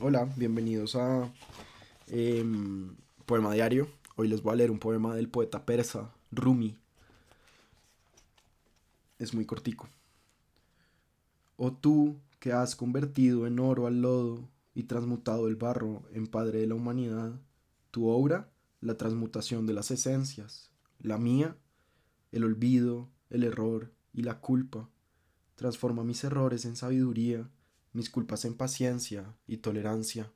Hola, bienvenidos a em, Poema Diario. Hoy les voy a leer un poema del poeta persa Rumi. Es muy cortico. Oh tú que has convertido en oro al lodo y transmutado el barro en padre de la humanidad, tu obra, la transmutación de las esencias, la mía, el olvido, el error y la culpa. Transforma mis errores en sabiduría mis culpas en paciencia y tolerancia.